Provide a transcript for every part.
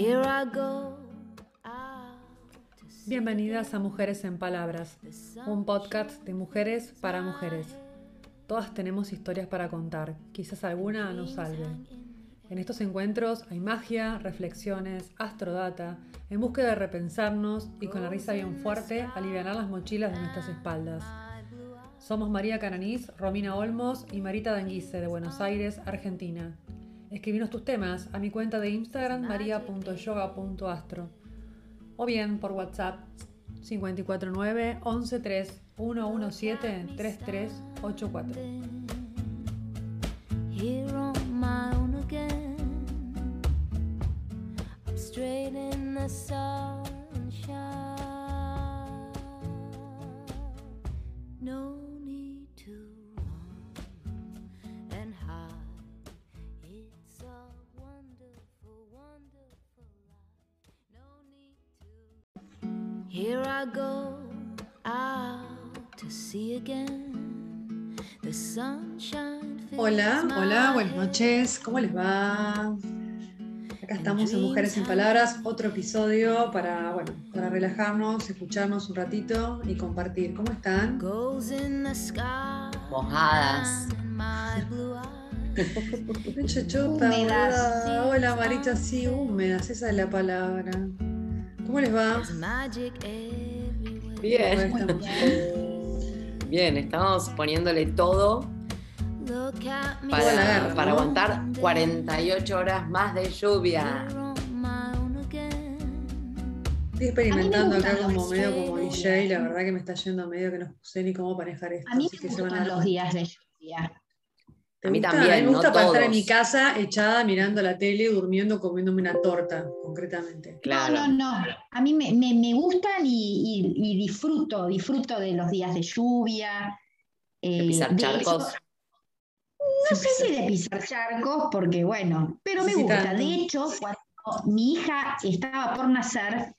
Here I go. Bienvenidas a Mujeres en Palabras, un podcast de mujeres para mujeres. Todas tenemos historias para contar, quizás alguna nos salve. En estos encuentros hay magia, reflexiones, astrodata, en búsqueda de repensarnos y con la risa bien fuerte aliviar las mochilas de nuestras espaldas. Somos María Cananís, Romina Olmos y Marita Danguise de Buenos Aires, Argentina. Escribinos tus temas a mi cuenta de Instagram maria.yoga.astro o bien por WhatsApp 549 113 117 3384. Here on my own again. I'm straight in the sunshine. No Here I go out to sea again. The sunshine. fills Hola, hola, buenas noches, ¿cómo les va? Acá estamos en Mujeres sin Palabras, otro episodio para, bueno, para relajarnos, escucharnos un ratito y compartir. ¿Cómo están? Mojadas. boluda. Hola Marita, sí, húmedas, esa es la palabra. ¿Cómo les va? Bien, bien, estamos poniéndole todo para, para aguantar 48 horas más de lluvia. Estoy experimentando acá como medio como. DJ, la verdad que me está yendo medio que no sé ni cómo manejar esto. A mí así me que se van gustan dar los días de lluvia. ¿Te A mí gusta? también, A mí me no gusta estar en mi casa echada mirando la tele, durmiendo, comiéndome una torta, concretamente. Claro. No, no, no. A mí me, me- me gustan y, y- y disfruto, disfruto de los días de lluvia. De eh, pisar de charcos. hecho, no sé si de pisar charcos, porque bueno, pero me Sí, gusta. tanto. De hecho, cuando mi hija estaba por nacer,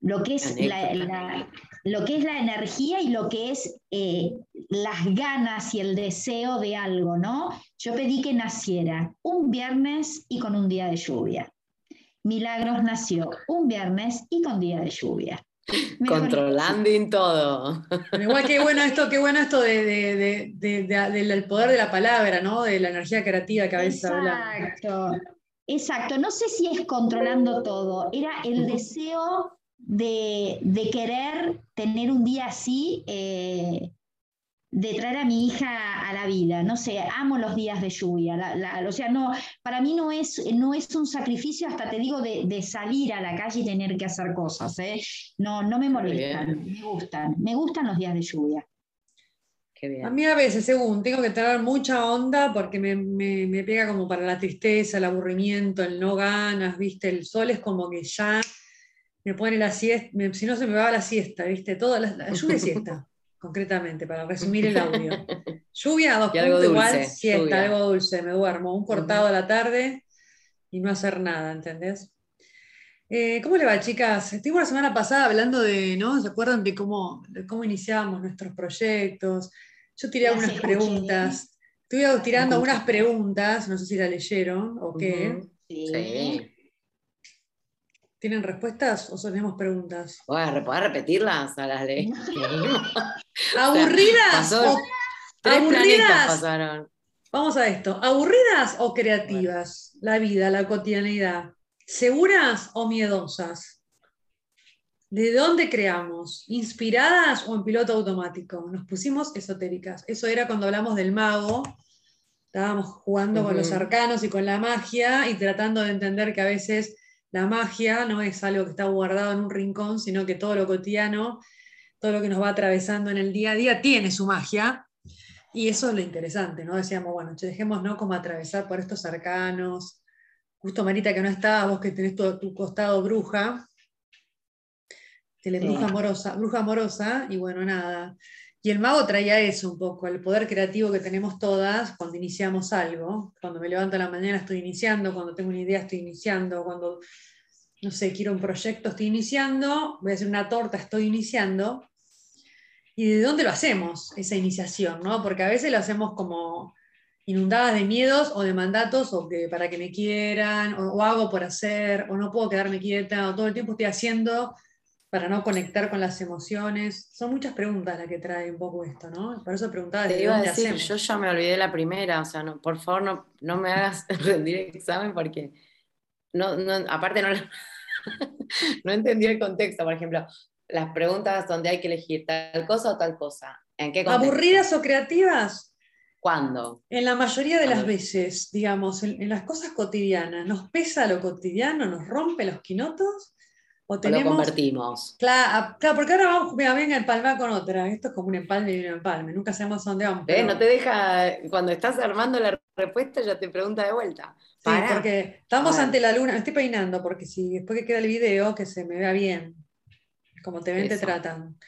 lo que es la- lo que es la energía y lo que es eh, las ganas y el deseo de algo, ¿no? Yo pedí que naciera un viernes y con un día de lluvia. Milagros nació un viernes y con día de lluvia. Mejor Controlando en todo. Igual qué bueno esto, qué bueno esto de, de- de- de- de- del del poder de la palabra, ¿no? De la energía creativa que a veces hablamos. Exacto, exacto. No sé si es controlando todo, era el deseo de, de querer tener un día así, eh, de traer a mi hija a la vida. No sé, amo los días de lluvia. la- la- o sea, no, para mí no es, no es un sacrificio, hasta te digo, de, de salir a la calle y tener que hacer cosas. ¿eh? No, no me molestan, me gustan, me gustan los días de lluvia. Qué A mí a veces, según, tengo que tener mucha onda porque me, me- me pega como para la tristeza, el aburrimiento, el no ganas, ¿viste? El sol es como que ya me pone la siesta, me- si no se me va la siesta, ¿viste? Todo, la, la lluvia y siesta, concretamente, para resumir el audio. Lluvia, dos Y algo puntos igual, siesta, lluvia. algo dulce, me duermo, un cortado a la tarde y no hacer nada, ¿entendés? Eh, ¿Cómo le va, chicas? Estuvimos la semana pasada hablando de, ¿no? ¿Se acuerdan de cómo, de cómo iniciábamos nuestros proyectos? Yo tiré algunas preguntas. Estuve tirando algunas preguntas, no sé si la leyeron o qué. Ujú. Sí. ¿Tienen respuestas o tenemos preguntas? ¿podés repetirlas a las de? ¿Aburridas? o- Tres planetas ¿Aburridas? pasaron. Vamos a esto. ¿Aburridas o creativas? La vida, la cotidianidad. ¿Seguras o miedosas? ¿De dónde creamos? ¿Inspiradas o en piloto automático? Nos pusimos esotéricas. Eso era cuando hablamos del mago. Estábamos jugando con los arcanos y con la magia y tratando de entender que a veces la magia no es algo que está guardado en un rincón, sino que todo lo cotidiano, todo lo que nos va atravesando en el día a día tiene su magia. Y eso es lo interesante, ¿no? Decíamos, bueno, che, dejémonos como atravesar por estos arcanos. Justo Marita que no está, vos que tenés tu, tu costado bruja, telebruja Sí. amorosa, bruja amorosa, y bueno, nada. Y el mago traía eso un poco, el poder creativo que tenemos todas cuando iniciamos algo. Cuando me levanto a la mañana estoy iniciando, cuando tengo una idea estoy iniciando, cuando, no sé, quiero un proyecto estoy iniciando, voy a hacer una torta estoy iniciando. ¿Y de dónde lo hacemos, esa iniciación? ¿no? Porque a veces lo hacemos como inundadas de miedos o de mandatos o que para que me quieran, o, o hago por hacer, o no puedo quedarme quieta, o todo el tiempo estoy haciendo para no conectar con las emociones. Son muchas preguntas las que trae un poco esto, ¿no? Por eso preguntaba Te iba a decir, hacemos. yo ya me olvidé la primera, o sea, no, por favor no, no me hagas rendir examen porque no, no, aparte no, no entendí el contexto, por ejemplo, las preguntas donde hay que elegir tal cosa o tal cosa. ¿En qué contexto? ¿Aburridas o creativas? ¿Cuándo? En la mayoría de las veces, digamos, en, en las cosas cotidianas, ¿nos pesa lo cotidiano? ¿Nos rompe los quinotos? ¿O ¿O lo tenemos convertimos? Claro, claro, porque ahora vamos, mira, a empalmar con otra. Esto es como un empalme y un empalme. Nunca sabemos dónde vamos. No te deja, cuando estás armando la respuesta ya te pregunta de vuelta. Sí, Pará. porque estamos ante la luna. Me estoy peinando porque si después que queda el video, que se me vea bien. Como te ven, te tratan.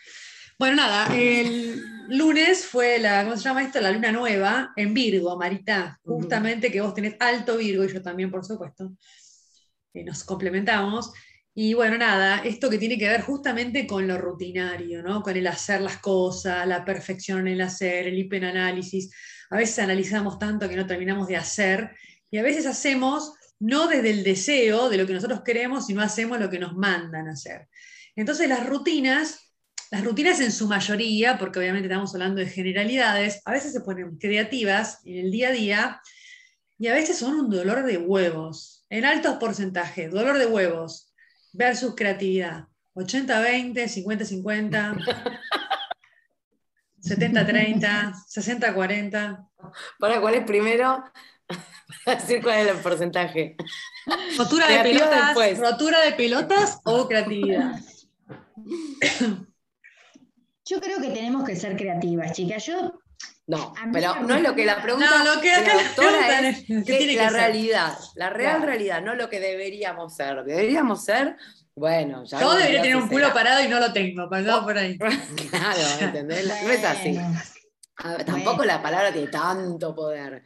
Bueno, nada, el lunes fue la, ¿cómo se llama esto? La luna nueva en Virgo, Marita. Justamente que vos tenés alto Virgo y yo también, por supuesto. Eh, nos complementamos. Y bueno, nada, esto que tiene que ver justamente con lo rutinario, ¿no? Con el hacer las cosas, la perfección en el hacer, el hiperanálisis. A veces analizamos tanto que no terminamos de hacer y a veces hacemos no desde el deseo de lo que nosotros queremos, sino hacemos lo que nos mandan hacer. Entonces las rutinas, las rutinas en su mayoría, porque obviamente estamos hablando de generalidades, a veces se ponen creativas en el día a día y a veces son un dolor de huevos, en altos porcentajes, dolor de huevos versus creatividad. 80-20, 50-50, 70-30, 60-40. ¿Para cuál es primero? Para decir cuál es el porcentaje. Rotura de después. rotura de pelotas o creatividad. Yo creo que tenemos que ser creativas, chicas. Yo, No, pero no es lo que la pregunta No, lo que la doctora es es, ¿qué que tiene que la ser? realidad, la real Claro. realidad, no lo que deberíamos ser. Que deberíamos ser, bueno, ya Yo debería tener un culo será. parado y no lo tengo, pasado por ahí. Claro, ¿entendés? No es así. ver, tampoco la palabra tiene tanto poder.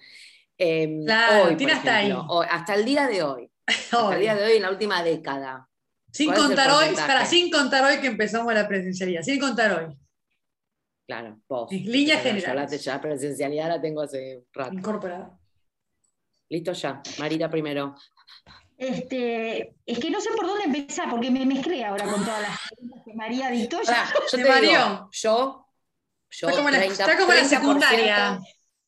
Eh, Claro, hoy, tiene hasta ejemplo, ahí. hoy, hasta el día de hoy. Hasta el día de hoy, en la última década. Sin ¿Cuál es el contar hoy, para, sin contar hoy que empezamos la presencialidad, sin contar hoy. Claro, vos. En líneas yo generales. la, ya presencialidad la tengo hace rato. Incorporada. Listo ya. Marita primero. este, es que no sé por dónde empezar, porque me mezclé ahora con todas las preguntas que María dictó. Ya yo te digo, mareó. yo, yo Está como, la, 30, está como la 30%, secundaria.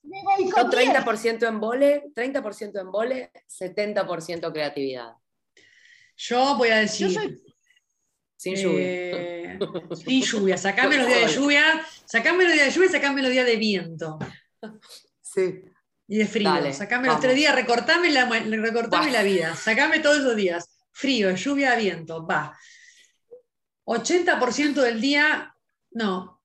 Yo boicoteé. 30% en vole, 30% en vole, 70% creatividad. Yo voy a decir. Yo soy- Sin lluvia. eh, sin lluvia. Sacame los días de lluvia, sacame los días de lluvia y sacame los días de viento Sí. y de frío. Dale, sacame los tres días, recortame la, recortame la vida. Sacame todos esos días. Frío, lluvia, viento. Va. 80% del día, no.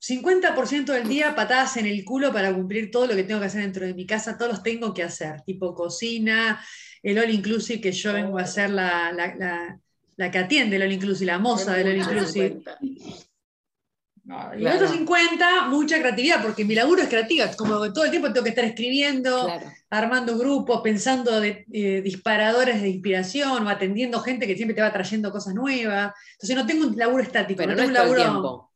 50% del día patadas en el culo para cumplir todo lo que tengo que hacer dentro de mi casa, todos los tengo que hacer, tipo cocina, el all inclusive que yo vengo a ser la, la- la- la que atiende el all inclusive, la moza del all inclusive. Y el otro Claro. 50, mucha creatividad, porque mi laburo es creativa, como todo el tiempo tengo que estar escribiendo, Claro. armando grupos, pensando de, eh, disparadores de inspiración o atendiendo gente que siempre te va trayendo cosas nuevas. Entonces no tengo un laburo estático, Pero no no es tengo todo un el laburo. tiempo.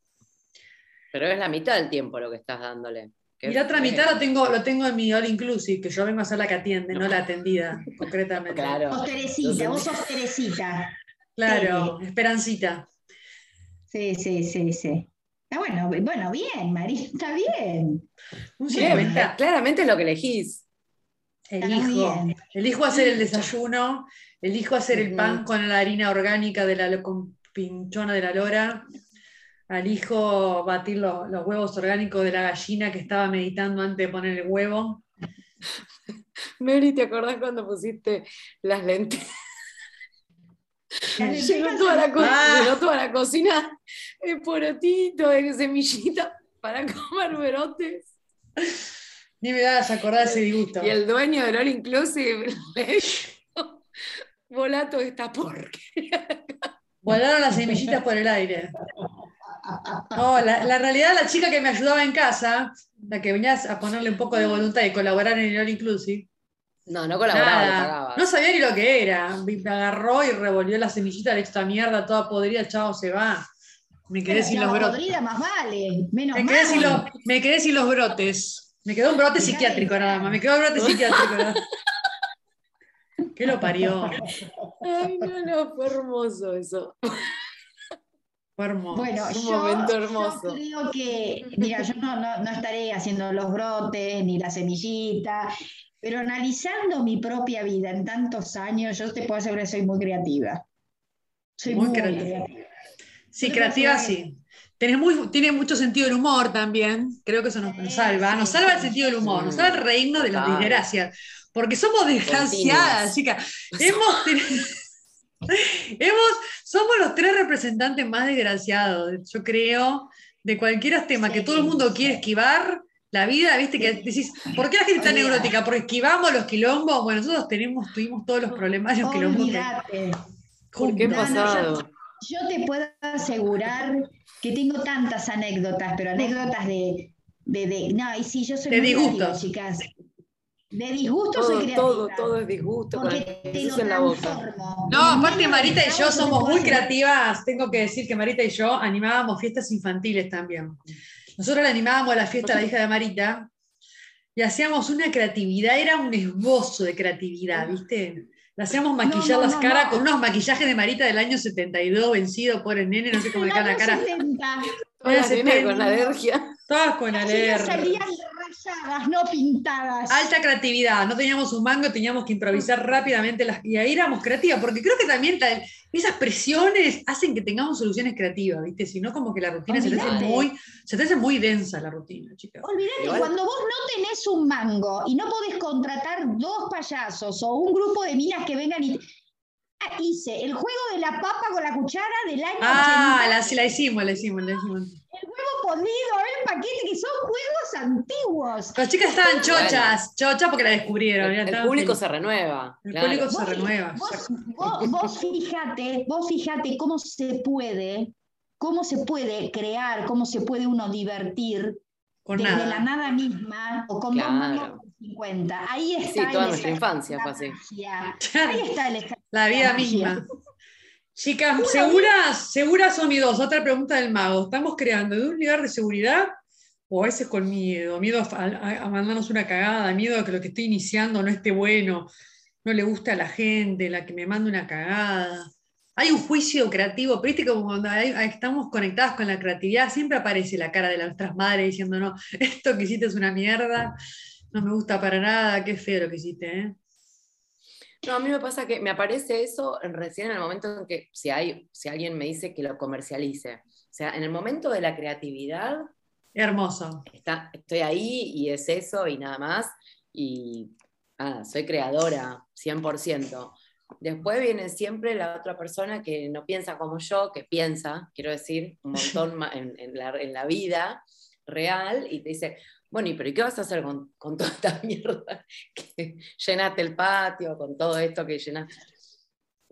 Pero es la mitad del tiempo lo que estás dándole. Y la otra mitad lo tengo, lo tengo en mi all inclusive, que yo vengo a ser la que atiende, no, No. la atendida, concretamente. Claro. Vos Teresita, vos sos Teresita. Claro, Esperancita. Sí, sí, sí, sí. Ah, bueno, bueno, bien, María, está bien. Un 50. claramente es lo que elegís. Elijo. Elijo hacer el desayuno, elijo hacer el pan con la harina orgánica de la con pinchona de la lora, elijo batir lo- los huevos orgánicos de la gallina que estaba meditando antes de poner el huevo. Mary, ¿te acordás cuando pusiste las lentes? Llegó toda la, Ah. llegó toda la cocina de porotito, de semillita para comer brotes. Ni me das a acordar ese disgusto. Y el dueño del All Inclusive le dijo, volato esta porquería. Volaron las semillitas por el aire. No, la, la realidad, la chica que me ayudaba en casa, la que venía a ponerle un poco de voluntad y colaborar en el All Inclusive, No, no colaboraba, Nada, pagaba. no sabía ni lo que era. Me agarró y revolvió la semillita de esta mierda toda podrida, chao, se va. Me quedé sin los brotes. podrida más vale, menos Me quedé, sin los, me quedé sin los brotes. Me quedó un brote psiquiátrico nada más, me quedó un brote psiquiátrico. nada más. ¿Qué lo parió? Ay, no, no, fue hermoso eso. Fue hermoso. Bueno, Un yo, momento yo hermoso. creo que, mira, yo no, no- no estaré haciendo los brotes ni la semillita, pero analizando mi propia vida en tantos años, yo te puedo asegurar que soy muy creativa. Soy Muy muy, creativa. creativa. Sí, creativa sí. Tenés muy, tiene mucho sentido del humor también. Creo que eso nos, salva. Nos salva el sentido del humor, nos salva el reino de las desgracias. Porque somos desgraciadas, chicas. Hemos, hemos, somos los tres representantes más desgraciados, yo creo, de cualquier tema que todo el mundo quiere esquivar. La vida, viste, que decís, ¿por qué la gente está neurótica? Porque esquivamos los quilombos. Bueno, nosotros tenemos, tuvimos todos los problemas y los quilombos. que-. ¿Por qué No, no, yo- pasado? Yo te puedo asegurar que tengo tantas anécdotas, pero anécdotas de, de, de- no, y sí, yo soy De disgustos. chicas. De disgusto soy Todo, creativa. todo, todo es disgusto con Porque el te lo beso en la boca. transformo. No, aparte Marita y yo somos muy creativas. Tengo que decir que Marita y yo animábamos fiestas infantiles también. Nosotros le animábamos a la fiesta a la hija de Marita y hacíamos una creatividad, era un esbozo de creatividad, ¿viste? Hacíamos maquillar no, las no, caras no. con unos maquillajes de Marita del año 72, vencido por el nene, no sé cómo le la cara. 70, Toda la Ese nena tema. con alergia. Todas con las alergia. salían no pintadas. Alta creatividad, no teníamos un mango, teníamos que improvisar rápidamente las, y ahí éramos creativas, porque creo que también esas presiones hacen que tengamos soluciones creativas, ¿viste? Si no, como que la rutina se te, hace muy, se te hace muy densa la rutina, chicas. Olvídate, Igual- cuando vos no tenés un mango y no podés contratar dos payasos o un grupo de minas que vengan y... Ah, hice el juego de la papa con la cuchara del año Ah, 80, la, sí, la hicimos, la hicimos, la hicimos. El huevo podido, el paquete, que son juegos antiguos. Las chicas estaban chochas, chochas porque la descubrieron. El, público se renueva. El claro. público se Vos- renueva. Vos, vos- vos fíjate, vos fíjate cómo se puede, cómo se puede crear, cómo se puede uno divertir desde nada. la nada misma o con dos Claro. mangos por 50. Ahí está Sí, el toda nuestra infancia la fue así. Ahí está el la vida misma. Chicas, ¿seguras? ¿Seguras son dos? Otra pregunta del mago. ¿Estamos creando de un lugar de seguridad o a veces con miedo? Miedo a, a- a mandarnos una cagada, miedo a que lo que estoy iniciando no esté bueno, no le guste a la gente, la que me manda una cagada. Hay un juicio creativo, pero viste como cuando hay- estamos conectadas con la creatividad, siempre aparece la cara de nuestras madres diciendo, no, esto que hiciste es una mierda, no me gusta para nada, qué feo lo que hiciste, ¿eh? No, a mí me pasa que me aparece eso recién en el momento en que si, hay, si alguien me dice que lo comercialice. O sea, en el momento de la creatividad, Hermoso. está, estoy ahí y es eso y nada más. Y soy creadora, 100%. Después viene siempre la otra persona que no piensa como yo, que piensa, quiero decir, un montón en, en la, en la vida real y te dice, bueno, ¿y pero ¿y qué vas a hacer con, con toda esta mierda que llenaste el patio, con todo esto que llenaste?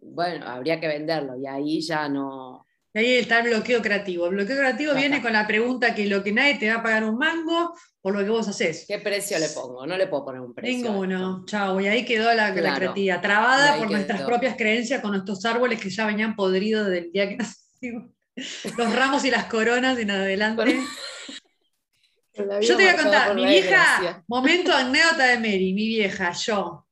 Bueno, habría que venderlo y ahí ya no... Y ahí está el bloqueo creativo. El bloqueo creativo viene con la pregunta que lo que nadie te va a pagar un mango por lo que vos haces. ¿Qué precio le pongo? No le puedo poner un precio. Ninguno. Chao. Y ahí quedó la, la creatividad, trabada por nuestras quedó. propias creencias, con nuestros árboles que ya venían podridos del día que nacimos. Los ramos y las coronas en adelante. Yo te voy a contar, mi vieja, momento anécdota de Mary, mi vieja, yo,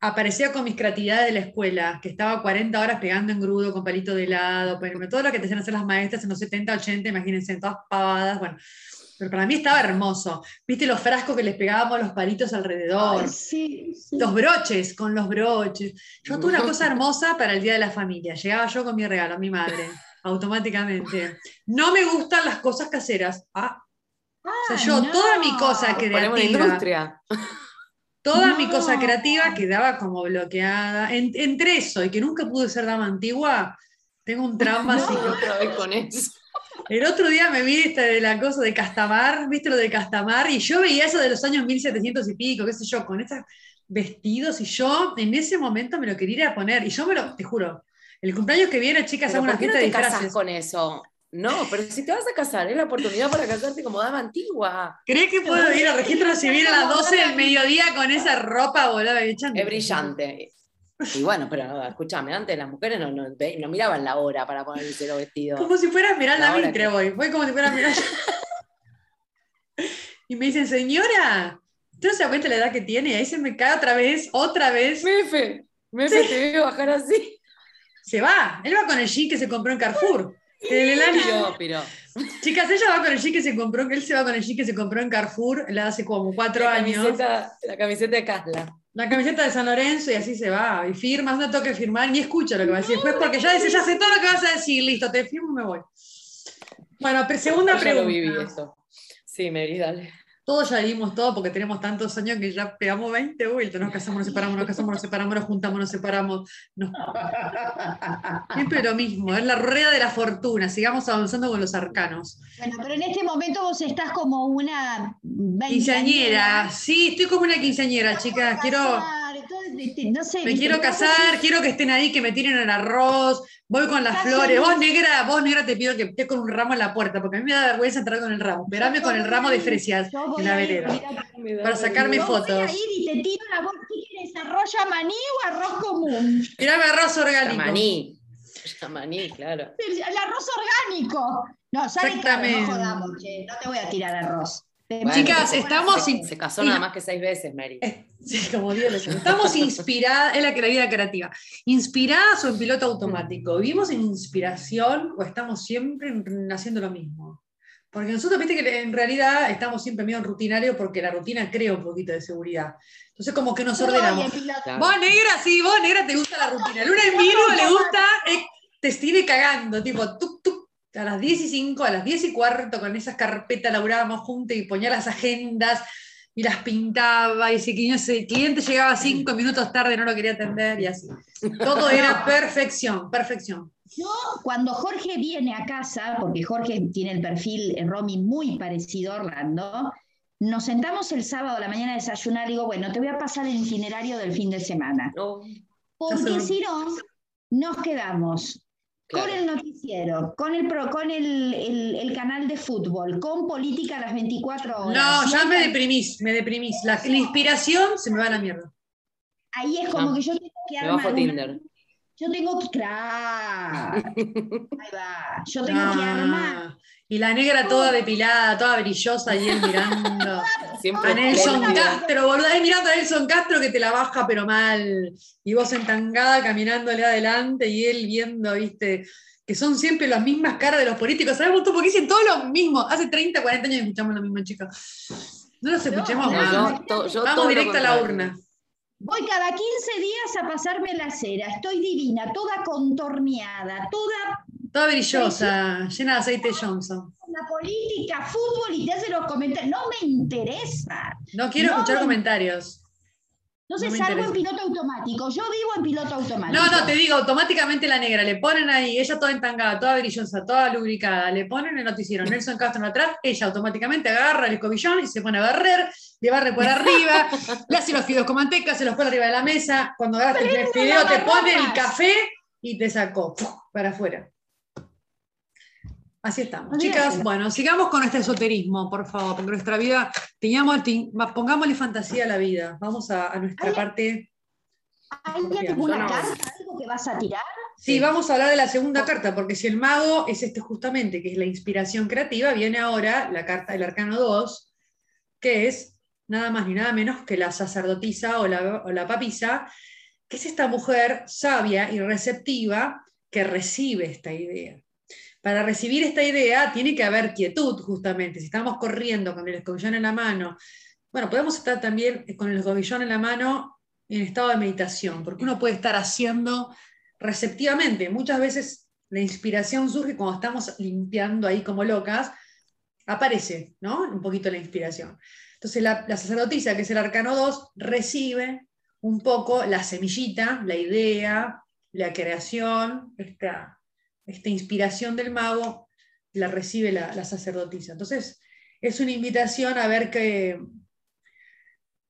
aparecía con mis creatividades de la escuela, que estaba 40 horas pegando en grudo con palito de helado, bueno, todo lo que te hacían hacer las maestras en los 70, 80, imagínense, todas pavadas, bueno. Pero para mí estaba hermoso. ¿Viste los frascos que les pegábamos los palitos alrededor? Ay, sí, sí. Los broches, con los broches. Yo tuve una cosa hermosa para el Día de la Familia. Llegaba yo con mi regalo a mi madre, automáticamente. No me gustan las cosas caseras. Ah, o sea, yo no. toda mi cosa creativa, industria. toda mi No. cosa creativa quedaba como bloqueada. En- entre eso y que nunca pude ser dama antigua, tengo un trauma No, así. otra vez con eso. El otro día me vi esta de la cosa de Castamar, ¿viste lo de Castamar? Y yo veía eso de los años 1700 y pico, qué sé yo, con esos vestidos, y yo en ese momento me lo quería ir a poner. Y yo me lo, te juro, el cumpleaños que viene, chicas, hago una ¿Por qué no fiesta de disfraces. con eso? No, pero si te vas a casar, es la oportunidad para casarte como dama antigua. ¿Crees que puedo ir al registro civil a las 12 del mediodía con esa ropa hecha? Es brillante. Y bueno, pero escúchame, antes las mujeres no, no, miraban la hora para ponerse los vestidos. Como si fuera Esmeralda Mitre que- hoy. Fue como si fuera Esmeralda. Y me dicen, señora, ¿usted no se cuenta de la edad que tiene? Y ahí se me cae otra vez, otra vez. Mefe, Mefe, te veo bajar así. Se va. Él va con el jean que se compró en Carrefour. El año- Pero, Chicas, ella va con el jean que se compró, él se va con el jean que se compró en Carrefour, la hace como cuatro la años. camiseta, la camiseta de Casla. La camiseta de San Lorenzo y así se va. Y firma, no tengo que firmar, ni escucho lo que va a decir después, porque ya dice, ya sé todo lo que vas a decir, listo, te firmo y me voy. Bueno, segunda Yo ya pregunta. lo viví eso. Sí, Mary, dale. Todos ya vivimos todo porque tenemos tantos años que ya pegamos 20 vueltas. Nos casamos, nos separamos, nos casamos, nos separamos, nos juntamos, nos separamos. nos- Siempre lo mismo, es la rueda de la fortuna. Sigamos avanzando con los arcanos. Bueno, pero en este momento vos estás como una Quinceañera, sí, estoy como una quinceañera, chicas. Quiero, No sé, me quiero casar, quiero que estén ahí, que me tiren el arroz. Voy con las flores. Vos, negra, vos, negra, te pido que estés con un ramo en la puerta, porque a mí me da vergüenza entrar con el ramo. Esperame con el ramo de fresias en la ir, vereda. Para sacarme yo voy fotos. a ir y te tiro la voz. ¿Qué quieres? ¿Arroz maní o arroz común? Tirame arroz orgánico. Yamaní. Yamaní, claro. El, el arroz orgánico. No, sale caro, Exactamente. no jodamos, che. No te voy a tirar arroz. Bueno, Chicas, estamos se, casó nada más que seis veces, Mary. Sí, como Dios. Estamos inspiradas, es la, vida creativa. ¿Inspiradas o en piloto automático? ¿Vivimos en inspiración o estamos siempre en- haciendo lo mismo? Porque nosotros, viste que en realidad estamos siempre medio en rutinario porque la rutina crea un poquito de seguridad. Entonces, como que nos ordenamos. Vos, negra, sí, vos, negra, te gusta la rutina. Luna en Virgo le gusta, eh, te estive cagando, tipo, tuk, tuk, a las 10 y 5, a las 10 y cuarto, con esas carpetas laburábamos juntas y ponía las agendas y las pintaba, y ese cliente llegaba cinco minutos tarde, no lo quería atender, y así. Todo era perfección, perfección. Yo, cuando Jorge viene a casa, porque Jorge tiene el perfil eh, Romy muy parecido a Orlando, nos sentamos el sábado a la mañana a desayunar y digo, bueno, te voy a pasar el itinerario del fin de semana. No, Porque seguro. si no, nos quedamos claro. con el noticiero, con el pro, con el, el- el canal de fútbol, con política a las 24 horas. No, ya me deprimís, me deprimís. La, la inspiración se me va a la mierda. Ahí es como No. que yo tengo que Me armar bajo una- Tinder. Yo tengo que. Claro. Ahí va. Yo tengo que armar. Y la negra toda depilada, toda brillosa, y él mirando. Siempre A Nelson espléndida. Castro, boludo, ahí mirando a Nelson Castro que te la baja pero mal. Y vos entangada caminándole adelante y él viendo, viste, que son siempre las mismas caras de los políticos. ¿Sabemos tú? Porque dicen todo lo mismo. Hace 30, 40 años que escuchamos lo mismo, chicos. No los escuchemos no, más. No, yo to- yo Vamos directo a la urna. Voy cada 15 días a pasarme la cera. Estoy divina, toda contorneada, toda Toda brillosa, llena de aceite Johnson. Política, fútbol y te hace los comentarios. No me interesa. No quiero No, escuchar me- comentarios. Entonces No salgo en interesa. piloto automático. Yo vivo en piloto automático. No, no, te digo, automáticamente la negra, le ponen ahí, ella toda entangada, toda brillosa, toda lubricada, le ponen el noticiero, Nelson Castro atrás, ella automáticamente agarra el escobillón y se pone a barrer, le barre por arriba, le hace los fideos con manteca, se los pone arriba de la mesa, cuando agarras el fideo te pone el café y te sacó para afuera. Así estamos. Chicas, bueno, sigamos con este esoterismo, por favor, porque nuestra vida, teníamos, pongámosle fantasía a la vida. Vamos a, a nuestra Ay, parte. ¿Hay no. carta, algo que vas a tirar? Sí, vamos a hablar de la segunda carta, porque si el mago es este justamente, que es la inspiración creativa, viene ahora la carta del arcano 2, que es nada más ni nada menos que la sacerdotisa o la, o la papisa, que es esta mujer sabia y receptiva que recibe esta idea. Para recibir esta idea tiene que haber quietud, justamente. Si estamos corriendo con el escobillón en la mano, bueno, podemos estar también con el escobillón en la mano en estado de meditación, porque uno puede estar haciendo receptivamente. Muchas veces la inspiración surge cuando estamos limpiando ahí como locas, aparece, ¿no? Un poquito la inspiración. Entonces la, la sacerdotisa, que es el arcano 2, recibe un poco la semillita, la idea, la creación, esta, esta inspiración del mago, la recibe la, sacerdotisa. Entonces es una invitación a ver que,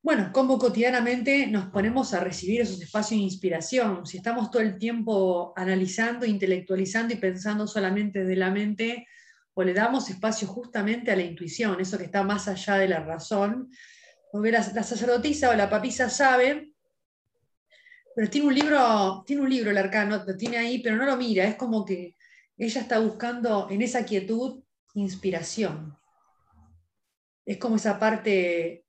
bueno, cómo cotidianamente nos ponemos a recibir esos espacios de inspiración. Si estamos todo el tiempo analizando, intelectualizando y pensando solamente de la mente, o le damos espacio justamente a la intuición, eso que está más allá de la razón. Porque la, la sacerdotisa o la papisa sabe, pero tiene un libro, tiene un libro el arcano, lo tiene ahí, pero no lo mira, es como que ella está buscando en esa quietud inspiración. es como esa parte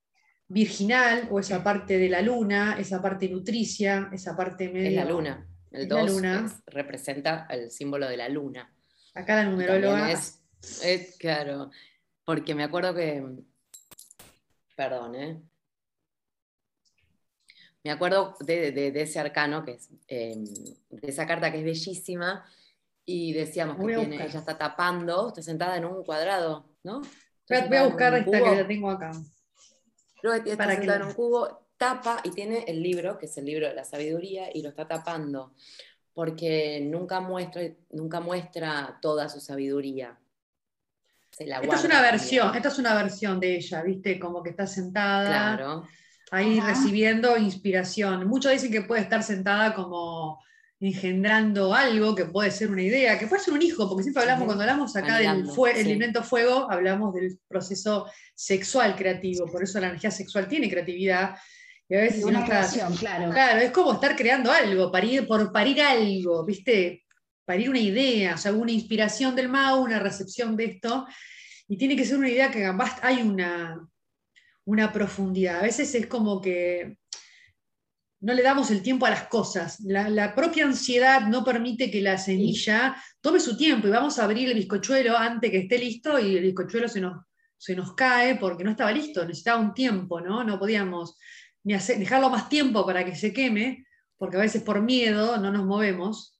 virginal o esa parte de la luna, esa parte nutricia, esa parte medio... Es la luna. El Es la 2 luna. representa el símbolo de la luna. Acá la numeróloga... Es, es claro, porque me acuerdo que, perdón, ¿eh? Me acuerdo de, de- de ese arcano, que es, eh, de esa carta que es bellísima, y decíamos que tiene- ella está tapando, está sentada en un cuadrado, ¿no? Voy Está a, voy buscar esta cubo. que la tengo acá. Que está para que sentada la- en un cubo, tapa y tiene el libro, que es el libro de la sabiduría, y lo está tapando, porque nunca muestra, nunca muestra toda su sabiduría. Se la Esta es una también. versión, esta es una versión de ella, ¿viste? Como que está sentada Claro, ahí Ajá. recibiendo inspiración. Muchos dicen que puede estar sentada como engendrando algo, que puede ser una idea, que puede ser un hijo, porque siempre hablamos, cuando hablamos acá del fue- el elemento fuego, hablamos del proceso sexual creativo, por eso la energía sexual tiene creatividad. Y a veces Y una creación, claro. Claro, es como estar creando algo, parir, por parir algo, ¿viste? Parir una idea, o sea, una inspiración del Mao, una recepción de esto, y tiene que ser una idea que hay una, una profundidad. A veces es como que no le damos el tiempo a las cosas. La, la propia ansiedad no permite que la semilla tome su tiempo y vamos a abrir el bizcochuelo antes que esté listo y el bizcochuelo se nos, se nos cae porque no estaba listo, necesitaba un tiempo, ¿no? No podíamos ni hacer- dejarlo más tiempo para que se queme, porque a veces por miedo no nos movemos.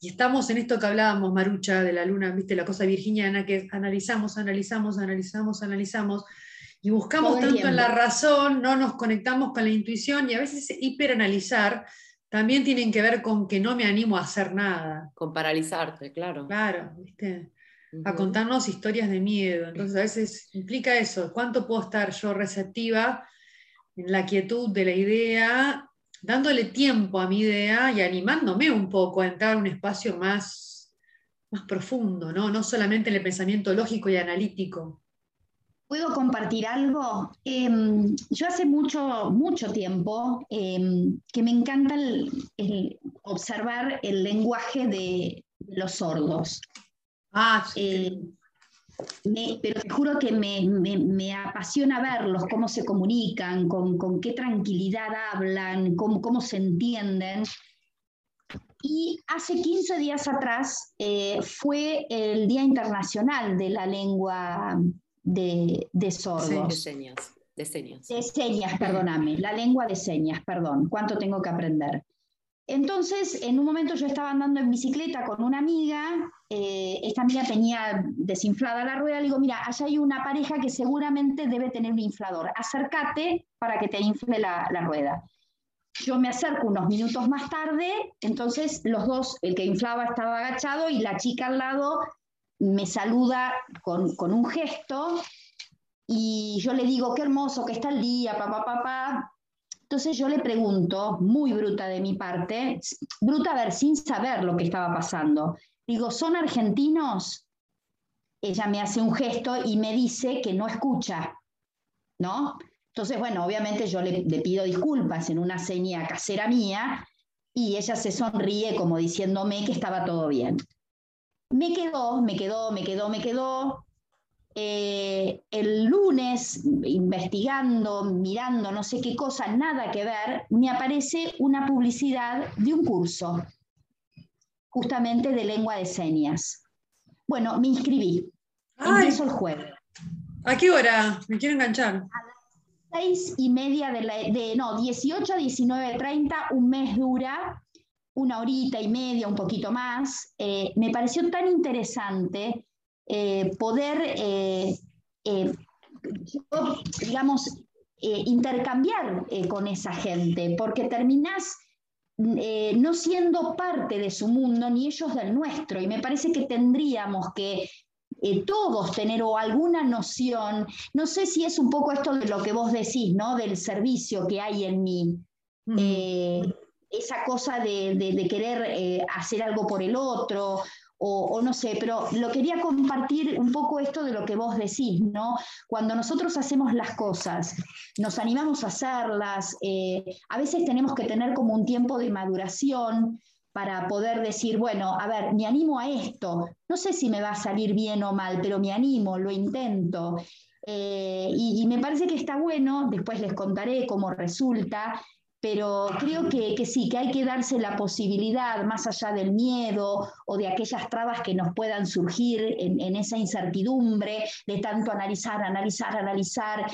Y estamos en esto que hablábamos, Marucha, de la luna, viste, la cosa virginiana, que analizamos, analizamos, analizamos, analizamos, y buscamos tanto en la razón, no nos conectamos con la intuición, y a veces ese hiperanalizar también tienen que ver con que no me animo a hacer nada. con paralizarte, claro. Claro, ¿viste? a contarnos historias de miedo. Entonces a veces implica eso, cuánto puedo estar yo receptiva en la quietud de la idea, dándole tiempo a mi idea y animándome un poco a entrar a un espacio más, más profundo, ¿no? no solamente en el pensamiento lógico y analítico. ¿Puedo compartir algo? Em, yo hace mucho, mucho tiempo em, que me encanta el- el observar el lenguaje de los sordos. Ah, sí, Eh, me- pero te juro que me, me- me apasiona verlos, cómo se comunican, con, con qué tranquilidad hablan, cómo, cómo se entienden. Y hace 15 días atrás eh, fue el Día Internacional de la Lengua de, de De Sordos. señas, de señas. De señas, perdóname, la lengua de señas, perdón, cuánto tengo que aprender. Entonces, en un momento yo estaba andando en bicicleta con una amiga, eh, esta amiga tenía desinflada la rueda, le digo, mira, allá hay una pareja que seguramente debe tener un inflador, acércate para que te infle la, la rueda. Yo me acerco unos minutos más tarde, entonces los dos, el que inflaba estaba agachado y la chica al lado me saluda con, con un gesto y yo le digo, qué hermoso que está el día, papá, papá. Entonces yo le pregunto, muy bruta de mi parte, bruta a ver, sin saber lo que estaba pasando, digo, ¿son argentinos? Ella me hace un gesto y me dice que no escucha, ¿no? Entonces, bueno, obviamente yo le, le pido disculpas en una seña casera mía y ella se sonríe como diciéndome que estaba todo bien. Me quedó, me quedó, me quedó, me quedó. Eh, el lunes, investigando, mirando no sé qué cosa, nada que ver, me aparece una publicidad de un curso, justamente de lengua de señas. Bueno, me inscribí. Ay, Empiezo el jueves. ¿A qué hora? Me quiero enganchar. Seis y media de, la, de no, 18 a 19.30, un mes dura, una horita y media, un poquito más. Eh, me pareció tan interesante eh, poder, eh, yo, digamos, intercambiar con esa gente, porque terminás eh, no siendo parte de su mundo, ni ellos del nuestro, y me parece que tendríamos que eh, todos tener o alguna noción, no sé si es un poco esto de lo que vos decís, ¿no? Del servicio que hay en mí, Mm. Esa cosa de, querer eh, hacer algo por el otro, o, o no sé, pero lo quería compartir un poco esto de lo que vos decís, ¿no? Cuando nosotros hacemos las cosas, nos animamos a hacerlas, eh, a veces tenemos que tener como un tiempo de maduración para poder decir, bueno, a ver, me animo a esto, no sé si me va a salir bien o mal, pero me animo, lo intento. Eh, y, y me parece que está bueno, después les contaré cómo resulta, pero creo que, que, sí, que hay que darse la posibilidad, más allá del miedo o de aquellas trabas que nos puedan surgir en, en esa incertidumbre de tanto analizar, analizar, analizar.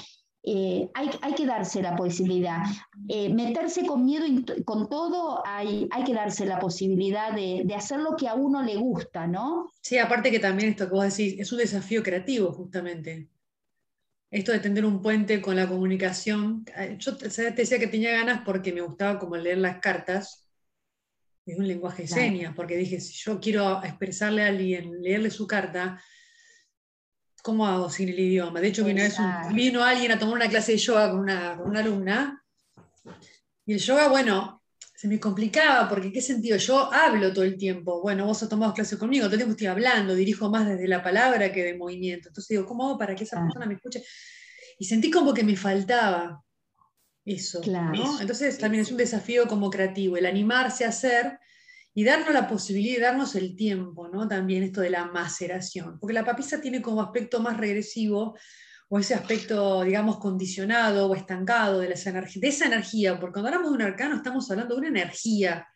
Eh, hay, hay, que darse la posibilidad. Eh, meterse con miedo con todo, hay, hay, que darse la posibilidad de, de, hacer lo que a uno le gusta, ¿no? Sí, aparte que también esto que vos decís, es un desafío creativo justamente esto de tender un puente con la comunicación. Eh, yo te decía que tenía ganas porque me gustaba como leer las cartas, es un lenguaje de señas, porque dije, si yo quiero expresarle a alguien, leerle su carta, ¿cómo hago sin el idioma? De hecho, vino, vino alguien a tomar una clase de yoga con una, con una alumna, y el yoga, bueno, se me complicaba, porque ¿qué sentido? Yo hablo todo el tiempo. Bueno, vos has tomado clases conmigo, todo el tiempo estoy hablando, dirijo más desde la palabra que de movimiento. Entonces digo, ¿cómo hago para que esa persona me escuche? Y sentí como que me faltaba eso. ¿no? Entonces también es un desafío como creativo, el animarse a hacer y darnos la posibilidad de darnos el tiempo, ¿no? También esto de la maceración, porque la papisa tiene como aspecto más regresivo o ese aspecto, digamos, condicionado o estancado de, esa energía, porque cuando hablamos de un arcano estamos hablando de una energía,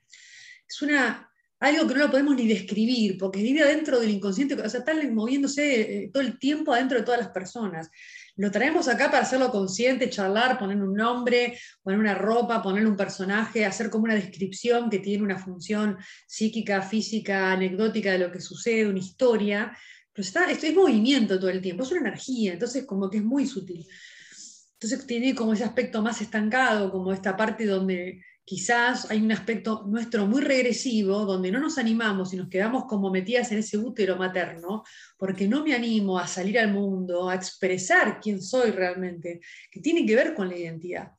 es una, algo que no lo podemos ni describir, porque vive adentro del inconsciente, o sea, está moviéndose eh, todo el tiempo adentro de todas las personas. Lo traemos acá para hacerlo consciente, charlar, poner un nombre, poner una ropa, ponerle un personaje, hacer como una descripción que tiene una función psíquica, física, anecdótica de lo que sucede, una historia, pero está, esto es movimiento todo el tiempo, es una energía, entonces como que es muy sutil. Entonces tiene como ese aspecto más estancado, como esta parte donde quizás hay un aspecto nuestro muy regresivo, donde no nos animamos y nos quedamos como metidas en ese útero materno, porque no me animo a salir al mundo, a expresar quién soy realmente, que tiene que ver con la identidad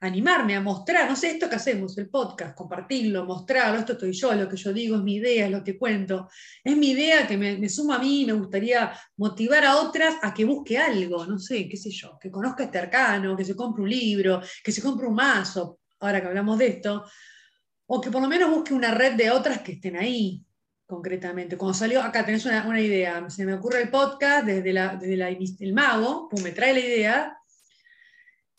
animarme a mostrar, no sé, esto que hacemos, el podcast, compartirlo, mostrarlo, esto estoy yo, lo que yo digo, es mi idea, es lo que cuento, es mi idea que me, me suma a mí, me gustaría motivar a otras a que busque algo, no sé, qué sé yo, que conozca este arcano, que se compre un libro, que se compre un mazo, ahora que hablamos de esto, o que por lo menos busque una red de otras que estén ahí, concretamente. Cuando salió, acá tenés una, una idea, se me ocurre el podcast desde, la, desde la, el mago, pum, me trae la idea,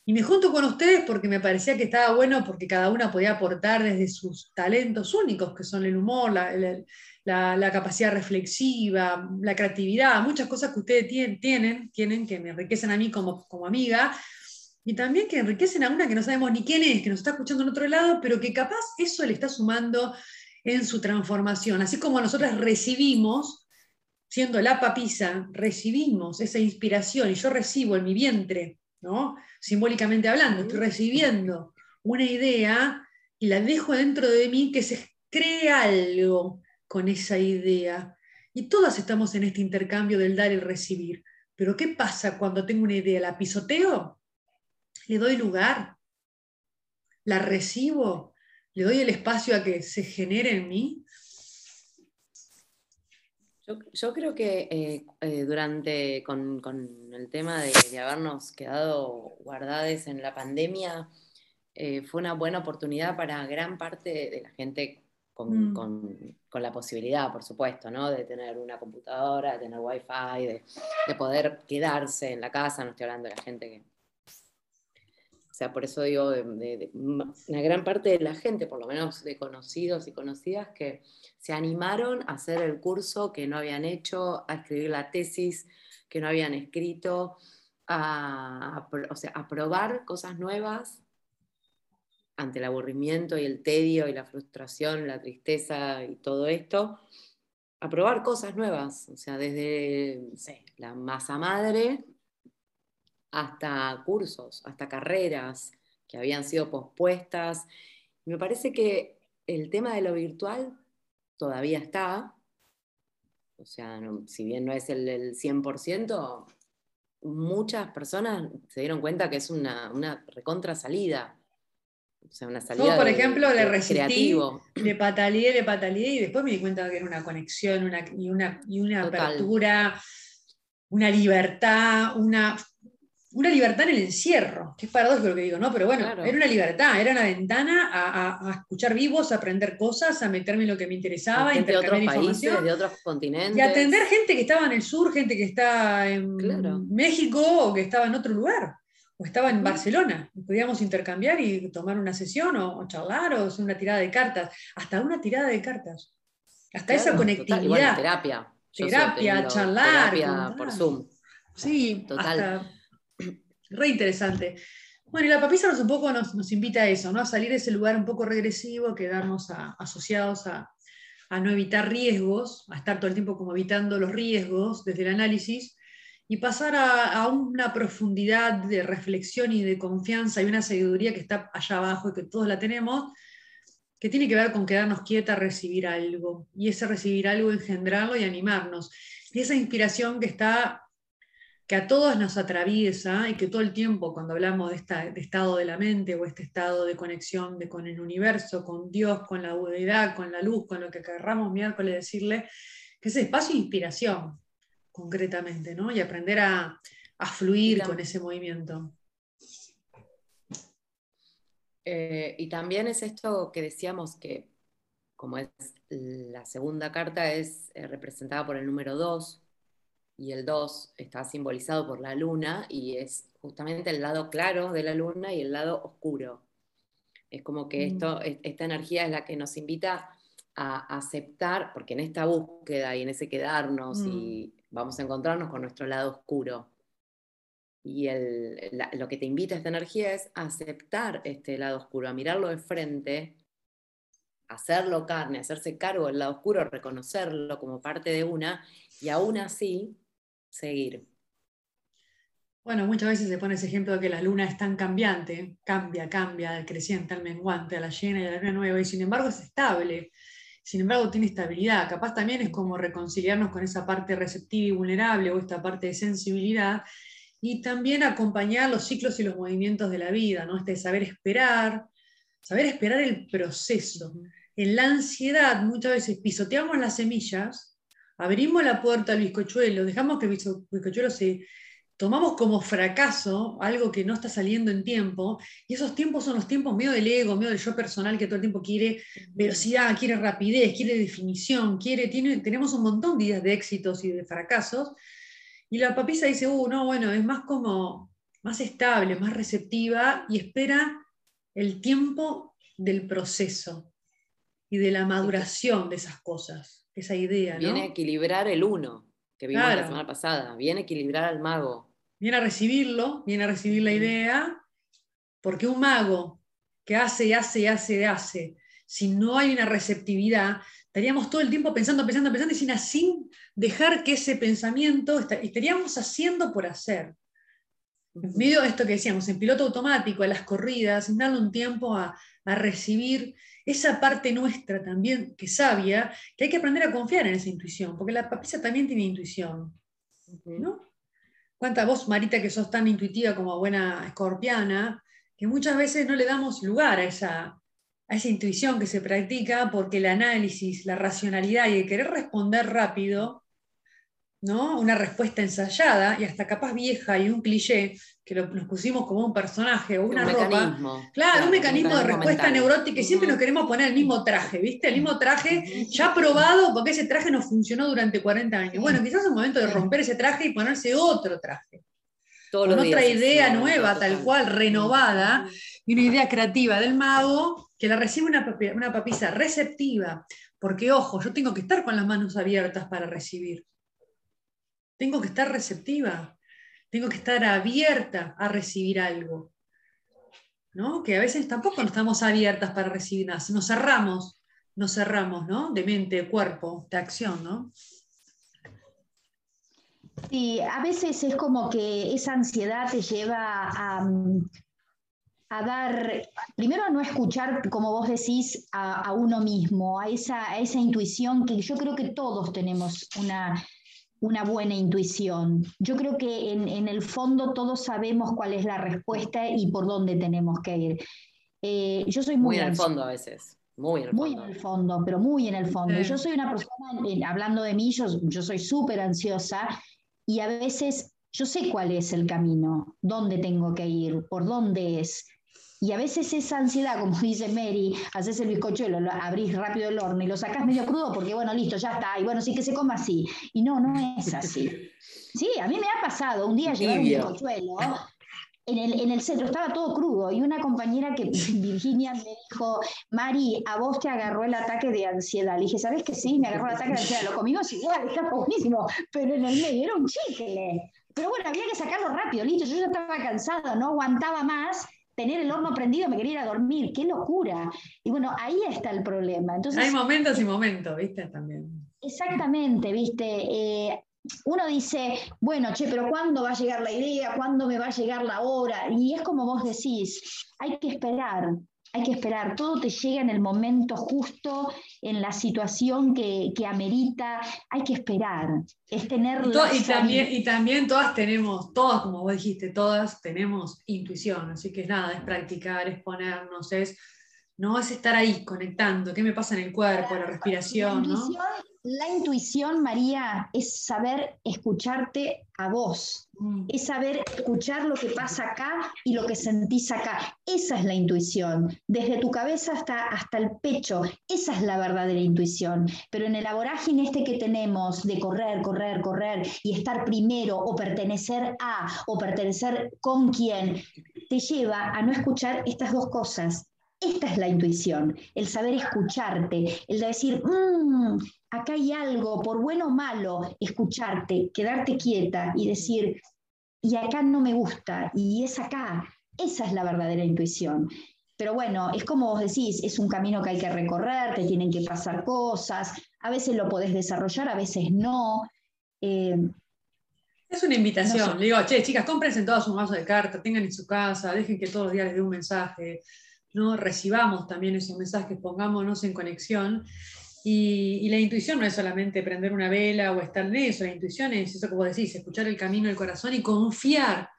y me junto con ustedes porque me parecía que estaba bueno porque cada una podía aportar desde sus talentos únicos, que son el humor, la, capacidad reflexiva, la creatividad, muchas cosas que ustedes tienen, tienen, tienen que me enriquecen a mí como, como amiga, y también que enriquecen a una que no sabemos ni quién es, que nos está escuchando en otro lado, pero que capaz eso le está sumando en su transformación. Así como nosotras recibimos, siendo la papisa, recibimos esa inspiración y yo recibo en mi vientre ¿no? Simbólicamente hablando, estoy recibiendo una idea y la dejo dentro de mí que se cree algo con esa idea. Y todas estamos en este intercambio del dar y el recibir. Pero ¿qué pasa cuando tengo una idea? ¿La pisoteo? ¿Le doy lugar? ¿La recibo? ¿Le doy el espacio a que se genere en mí? Yo, creo que eh, eh, durante, con, el tema de, habernos quedado guardadas en la pandemia, eh, fue una buena oportunidad para gran parte de la gente con, mm. la posibilidad, por supuesto, ¿no? de tener una computadora, de tener wifi, de, de poder quedarse en la casa, no estoy hablando de la gente que, sea, por eso digo, una gran parte de la gente, por lo menos de conocidos y conocidas, que se animaron a hacer el curso que no habían hecho, a escribir la tesis que no habían escrito, a, o sea, a probar cosas nuevas ante el aburrimiento y el tedio y la frustración, la tristeza y todo esto, a probar cosas nuevas, o sea, desde la masa madre hasta cursos, hasta carreras que habían sido pospuestas. Me parece que el tema de lo virtual todavía está, o sea, si bien no es el, 100%, muchas personas se dieron cuenta que es una, una recontra salida. O sea, una salida. Yo, por ejemplo, le resistí, le pataleé, le pataleé y después me di cuenta que era una conexión una, y una, y una apertura, una libertad, una una libertad en el encierro, que es paradójico lo que digo, ¿no? Pero bueno, Claro. era una libertad, era una ventana a, a- a escuchar vivos, a aprender cosas, a meterme en lo que me interesaba, de otros intercambiar países, información. de otros continentes. Y atender gente que estaba en el sur, gente que está en Claro. México o que estaba en otro lugar, o estaba en. Barcelona. Podíamos intercambiar y tomar una sesión o, o charlar o hacer una tirada de cartas. Hasta una tirada de cartas. Hasta esa Claro, conectividad. Bueno, terapia. Yo Terapia, charlar, Terapia por Zoom. Sí, Total. hasta- re interesante. Bueno, y la papisa un poco nos, nos invita a eso, ¿no? A salir de ese lugar un poco regresivo, quedarnos a- asociados a, a no evitar riesgos, a estar todo el tiempo como evitando los riesgos desde el análisis, y pasar a, a una profundidad de reflexión y de confianza y una sabiduría que está allá abajo y que todos la tenemos, que tiene que ver con quedarnos quieta, recibir algo, y ese recibir algo, engendrarlo y animarnos. Y esa inspiración que está que a todos nos atraviesa y que todo el tiempo cuando hablamos de, esta, de estado de la mente o este estado de conexión de, con el universo, con Dios, con la deidad, con la luz, con lo que querramos miércoles decirle, que ese espacio de inspiración, concretamente, ¿no? Y aprender a, a fluir con ese movimiento. Eh, y también es esto que decíamos que, como es la segunda carta, es eh, representada por el número 2, y el 2 está simbolizado por la luna, y es justamente el lado claro de la luna y el lado oscuro. Es como que Mm. esto, es- esta energía es la que nos invita a aceptar, porque en esta búsqueda y en ese quedarnos, Mm. y vamos a encontrarnos con nuestro lado oscuro. Y el- la- lo que te invita esta energía es a aceptar este lado oscuro, a mirarlo de frente, hacerlo carne, hacerse cargo del lado oscuro, reconocerlo como parte de una, y aún así seguir. Bueno, muchas veces se pone ese ejemplo de que la luna es tan cambiante, cambia, cambia, del creciente al menguante, a la llena y a la luna nueva, y sin embargo es estable, sin embargo tiene estabilidad. Capaz también es como reconciliarnos con esa parte receptiva y vulnerable o esta parte de sensibilidad, y también acompañar los ciclos y los movimientos de la vida, ¿no? Este saber esperar, saber esperar el proceso. En la ansiedad muchas veces pisoteamos las semillas, abrimos la puerta al bizcochuelo, dejamos que el bizco- bizcochuelo se tomamos como fracaso algo que no está saliendo en tiempo, y esos tiempos son los tiempos medio del ego, medio del yo personal que todo el tiempo quiere velocidad, quiere rapidez, quiere definición, quiere, tiene, tenemos un montón de días de éxitos y de fracasos, y la papisa dice, uh, no, bueno, es más como, más estable, más receptiva, y espera el tiempo del proceso y de la maduración de esas cosas, esa idea, ¿no? Viene a equilibrar el uno, que vimos Claro. la semana pasada, viene a equilibrar al mago. viene a recibirlo, viene a recibir la idea, porque un mago que hace y hace y hace y hace, si no hay una receptividad, estaríamos todo el tiempo pensando, pensando, pensando y sin, sin dejar que ese pensamiento, esta- estaríamos haciendo por hacer. En medio esto que decíamos, en piloto automático, a las corridas, sin darle un tiempo a, a recibir esa parte nuestra también, que sabia, que hay que aprender a confiar en esa intuición, porque la papisa también tiene intuición. ¿no? ¿Cuánta vos, Marita, que sos tan intuitiva como buena escorpiana, que muchas veces no le damos lugar a esa, a esa intuición que se practica porque el análisis, la racionalidad y el querer responder rápido, ¿no? Una respuesta ensayada y hasta capaz vieja y un cliché, que lo- nos pusimos como un personaje o una un ropa. mecanismo. Claro, un mecanismo de respuesta mental. neurótica y siempre nos queremos poner el mismo traje, ¿viste? El mismo traje ya probado porque ese traje no funcionó durante 40 años. Bueno, quizás es un momento de romper ese traje y ponerse otro traje. Todos Con otra días idea nueva, tal cual, renovada, y una idea creativa del mago que la recibe una, papi- una papisa receptiva. Porque, ojo, yo tengo que estar con las manos abiertas para recibir. Tengo que estar receptiva. Tengo que estar abierta a recibir algo. ¿No? Que a veces tampoco estamos abiertas para recibir nada. Nos cerramos, nos cerramos, ¿no? De mente, cuerpo, de acción, ¿no? Sí, a veces es como que esa ansiedad te lleva a, a dar, primero a no escuchar, como vos decís, a, a uno mismo, a esa, a esa intuición que yo creo que todos tenemos una, una buena intuición. Yo creo que en, en el fondo todos sabemos cuál es la respuesta y por dónde tenemos que ir. Eh, yo soy muy, Muy en el fondo a veces. Muy en el Muy fondo. en el fondo, pero muy en el fondo. Sí. Yo soy una persona, hablando de mí, yo, yo soy súper ansiosa y a veces yo sé cuál es el camino, dónde tengo que ir, por dónde es. Y a veces esa ansiedad, como dice Mary, haces el bizcochuelo, lo abrís rápido el horno y lo sacás medio crudo porque, bueno, listo, ya está. Y bueno, sí que se coma así. Y no, no es así. Sí, a mí me ha pasado un día llevar un bizcochuelo en el, en el centro, estaba todo crudo. Y una compañera que, Virginia, me dijo, Mari, a vos te agarró el ataque de ansiedad. Le dije, ¿sabes que sí? Me agarró el ataque de ansiedad. Lo comimos igual, está buenísimo. Pero en el medio era un chicle. Pero bueno, había que sacarlo rápido, listo. Yo ya estaba cansada, no aguantaba más tener el horno prendido, me quería ir a dormir. ¡Qué locura! Y bueno, ahí está el problema. Entonces, Hay momentos y momentos, ¿viste? También. Exactamente, viste. Eh, uno dice, bueno, che, pero ¿cuándo va a llegar la idea? ¿Cuándo me va a llegar la hora? Y es como vos decís, hay que esperar, hay que esperar. Todo te llega en el momento justo, en la situación que, que amerita. Hay que esperar. Es tener Y, y también, y también todas tenemos, todas, como vos dijiste, todas tenemos intuición, así que es nada, es practicar, es ponernos, es, no es estar ahí conectando, qué me pasa en el cuerpo, la respiración, la ¿no? La intuición, María, es saber escucharte a vos. Mm. es saber escuchar lo que pasa acá y lo que sentís acá. Esa es la intuición, desde tu cabeza hasta, hasta el pecho. Esa es la verdadera intuición. Pero en el vorágine este que tenemos de correr, correr, correr y estar primero o pertenecer a o pertenecer con quién, te lleva a no escuchar estas dos cosas. Esta es la intuición, el saber escucharte, el de decir, "Mm, acá hay algo, por bueno o malo, escucharte, quedarte quieta y decir, y acá no me gusta, y es acá. Esa es la verdadera intuición. Pero bueno, es como vos decís, es un camino que hay que recorrer, te tienen que pasar cosas, a veces lo podés desarrollar, a veces no. Eh, Es una invitación. No sé. Le digo, che, chicas, cómprense todas un mazo de cartas, tengan en su casa, dejen que todos los días les dé un mensaje, ¿no? Recibamos también esos mensajes, pongámonos en conexión. Y, y la intuición no es solamente prender una vela o estar en eso, la intuición es eso vos decís, escuchar el camino del corazón y confiar,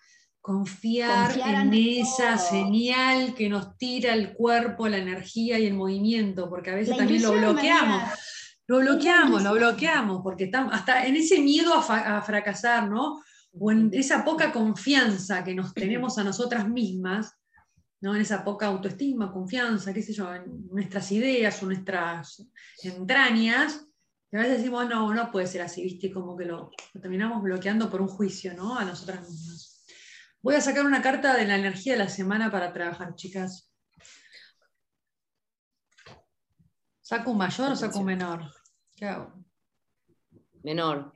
confiar, Confiar en esa todo. señal que nos tira el cuerpo, la energía y el movimiento, porque a veces la también lo bloqueamos. Lo bloqueamos, lo bloqueamos, porque estamos hasta en ese miedo a, fa- a fracasar, ¿no? O en esa poca confianza que nos tenemos a nosotras mismas, ¿no? En esa poca autoestima, confianza, qué sé yo, en nuestras ideas o nuestras entrañas, que a veces decimos, no, no puede ser así, ¿viste? Como que lo, lo terminamos bloqueando por un juicio, ¿no? A nosotras mismas. Voy a sacar una carta de la energía de la semana para trabajar, chicas. ¿Saco un mayor o saco un menor? ¿Qué hago? Menor.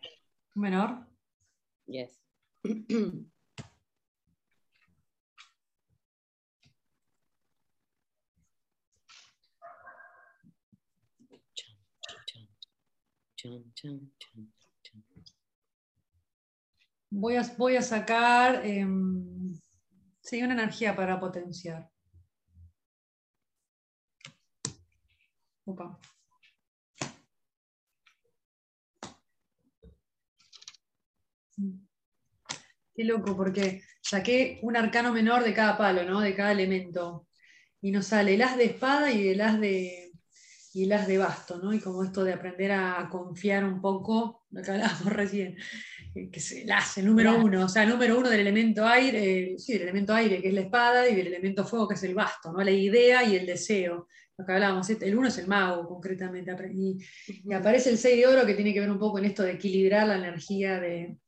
¿Un menor? Yes. Chan, chan, Voy a, voy a sacar em, sí, una energía para potenciar. Opa. Qué loco, porque saqué un arcano menor de cada palo, ¿no? De cada elemento. Y nos sale el as de espada y el as de, y el as de basto, ¿no? Y como esto de aprender a confiar un poco, lo que hablábamos recién, que es el as, el número Claro. uno, o sea, el número uno del elemento aire, eh, sí, del elemento aire, que es la espada, y del elemento fuego, que es el basto, ¿no? La idea y el deseo. Lo que hablábamos, este- el uno es el mago, concretamente. Y, y aparece el 6 de oro que tiene que ver un poco en esto de equilibrar la energía de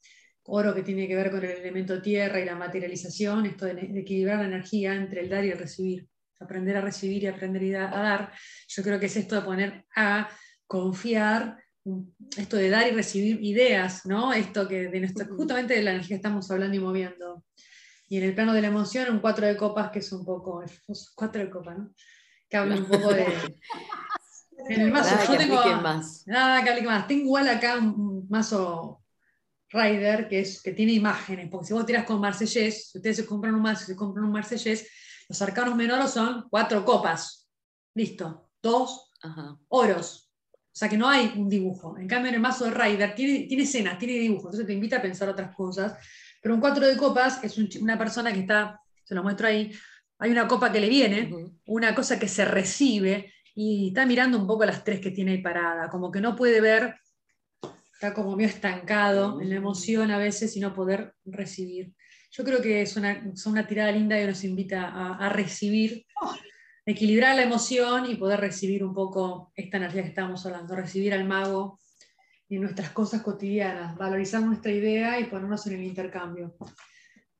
oro que tiene que ver con el elemento tierra y la materialización, esto de, de equilibrar la energía entre el dar y el recibir. Aprender a recibir y aprender a dar. Yo creo que es esto de poner a confiar, un- esto de dar y recibir ideas, ¿no? Esto que de nuestra, Ujú. justamente de la energía que estamos hablando y moviendo. Y en el plano de la emoción, un cuatro de copas que es un poco, cuatro de copas, ¿no? Que habla un poco de... En el mazo, Nada yo que tengo... más. Nada que hable más. Tengo igual acá un, un mazo Rider que, es, que tiene imágenes, porque si vos tiras con Marsellés, si ustedes se compran un mazo, se compran un Marsellés, los arcanos menores son cuatro copas. Listo. Dos Ajá. oros. O sea que no hay un dibujo. En cambio, en el mazo de Rider tiene, tiene escenas, tiene dibujos, entonces te invita a pensar otras cosas. Pero un cuatro de copas es un una persona que está, se lo muestro ahí, hay una copa que le viene, una cosa que se recibe y está mirando un poco las tres que tiene ahí parada, como que no puede ver, ya como medio estancado en la emoción a veces y no poder recibir. Yo creo que es una, es una tirada linda que nos invita a, a recibir, equilibrar la emoción y poder recibir un poco esta energía que estamos hablando, recibir al mago en nuestras cosas cotidianas, valorizar nuestra idea y ponernos en el intercambio.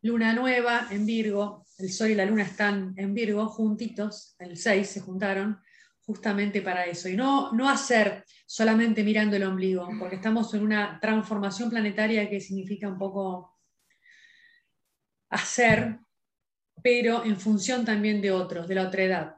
Luna nueva en Virgo, el Sol y la Luna están en Virgo juntitos, el 6 se juntaron justamente para eso. Y no, no hacer solamente mirando el ombligo, porque estamos en una transformación planetaria que significa un poco hacer, pero en función también de otros, de la otra edad.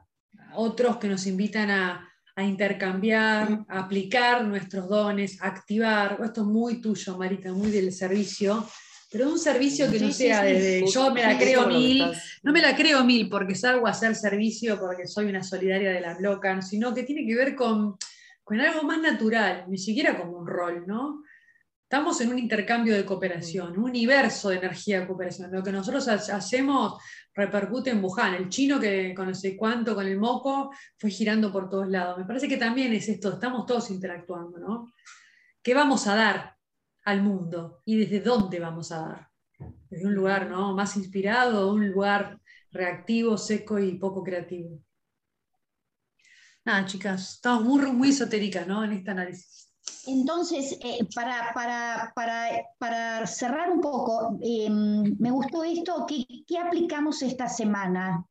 Otros que nos invitan a, a intercambiar, a aplicar nuestros dones, a activar. Esto es muy tuyo, Marita, muy del servicio, pero un servicio que no Sí, sí, sea sí. de yo me la creo mil, no me la creo mil porque salgo a hacer servicio, porque soy una solidaria de las locas, sino que tiene que ver con, con algo más natural, ni siquiera como un rol, ¿no? Estamos en un intercambio de cooperación, un universo de energía de cooperación. Lo que nosotros ha- hacemos repercute en Wuhan. El chino que con no sé cuánto, con el moco, fue girando por todos lados. Me parece que también es esto, estamos todos interactuando, ¿no? ¿Qué vamos a dar al mundo? ¿Y desde dónde vamos a dar? Desde un lugar ¿no? más inspirado, un lugar reactivo, seco y poco creativo. Nada, chicas, estamos muy, muy esotéricas ¿no? en este análisis. Entonces, eh, para, para, para, para cerrar un poco, eh, me gustó esto, ¿qué, qué aplicamos esta semana?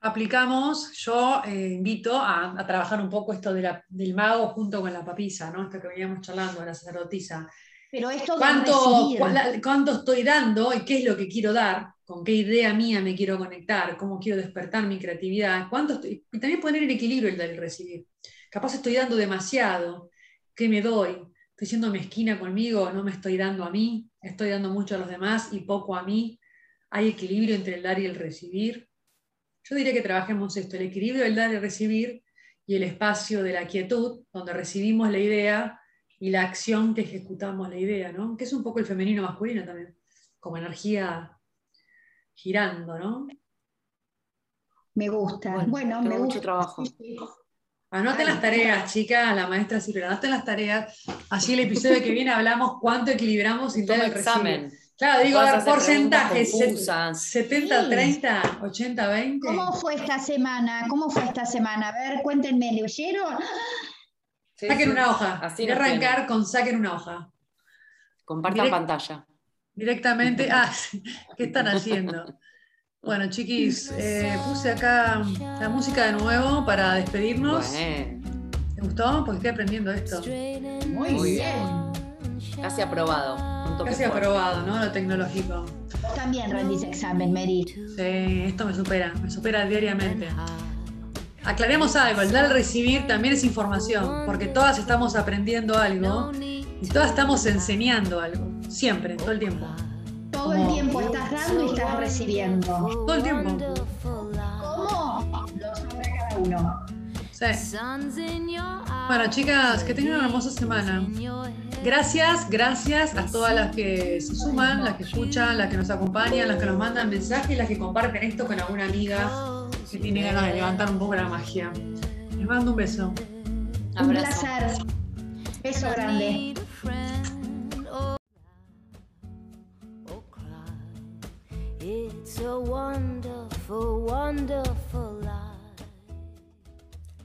Aplicamos, yo eh, invito a, a trabajar un poco esto de la- del mago junto con la papisa, ¿no? esto que veníamos charlando, la sacerdotisa. Pero esto de ¿Cuánto, cuánto estoy dando y qué es lo que quiero dar? ¿Con qué idea mía me quiero conectar? ¿Cómo quiero despertar mi creatividad? ¿Cuánto estoy- y también poner en equilibrio el y recibir. Capaz estoy dando demasiado. ¿Qué me doy? ¿Estoy siendo mezquina conmigo? ¿No me estoy dando a mí? ¿Estoy dando mucho a los demás y poco a mí? ¿Hay equilibrio entre el dar y el recibir? Yo diría que trabajemos esto, el equilibrio del dar y el recibir y el espacio de la quietud, donde recibimos la idea y la acción que ejecutamos la idea, ¿no? Que es un poco el femenino masculino también, como energía girando, ¿no? me gusta. Bueno, Bueno, me tengo mucho gusta. trabajo. Sí, sí. Anoten Ay, las tareas, chicas, la maestra Silvia, anoten las tareas. Así el episodio que viene hablamos cuánto equilibramos y Toma el examen. Claro, digo, a ver, porcentajes. preguntas confusas. 70, Sí. 30, 80, 20. ¿Cómo fue esta semana? ¿Cómo fue esta semana? A ver, cuéntenme, ¿leyeron? Sí, Saquen sí. una hoja. Así Voy a nos arrancar con saquen una hoja. Compartan Direct- pantalla. Directamente. Ah, ¿qué están haciendo? Bueno, chiquis, eh, puse acá la música de nuevo para despedirnos. Bueno, ¿Te gustó? Porque estoy aprendiendo esto. Muy Muy bien. casi aprobado. Un Casi fuerte. aprobado, ¿no? Lo tecnológico. También rendís examen, Merit. Sí, esto me supera, me supera diariamente. Aclaremos algo, el dar y recibir también es información, porque todas estamos aprendiendo algo y todas estamos enseñando algo, siempre, todo el tiempo. Todo el tiempo estás dando y estás recibiendo. Todo el tiempo. ¿Cómo? Lo sabrá cada uno. Sí. Bueno, chicas, que tengan una hermosa semana. Gracias, gracias a todas las que se suman, las que escuchan, las que nos acompañan, las que nos mandan mensajes y las que comparten esto con alguna amiga que tiene ganas de levantar un poco la magia. Les mando un beso. Un Abrazo. placer. Beso grande.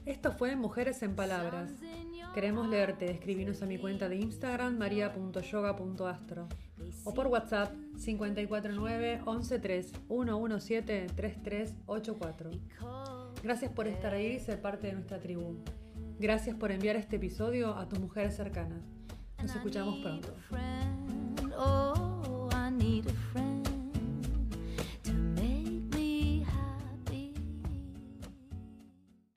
Esto fue Mujeres en Palabras. Queremos leerte, escribinos a mi cuenta de Instagram maria.yoga.astro o por WhatsApp 549 113 117 3384. Gracias por estar ahí y ser parte de nuestra tribu. Gracias por enviar este episodio a tus mujeres cercanas. Nos escuchamos pronto.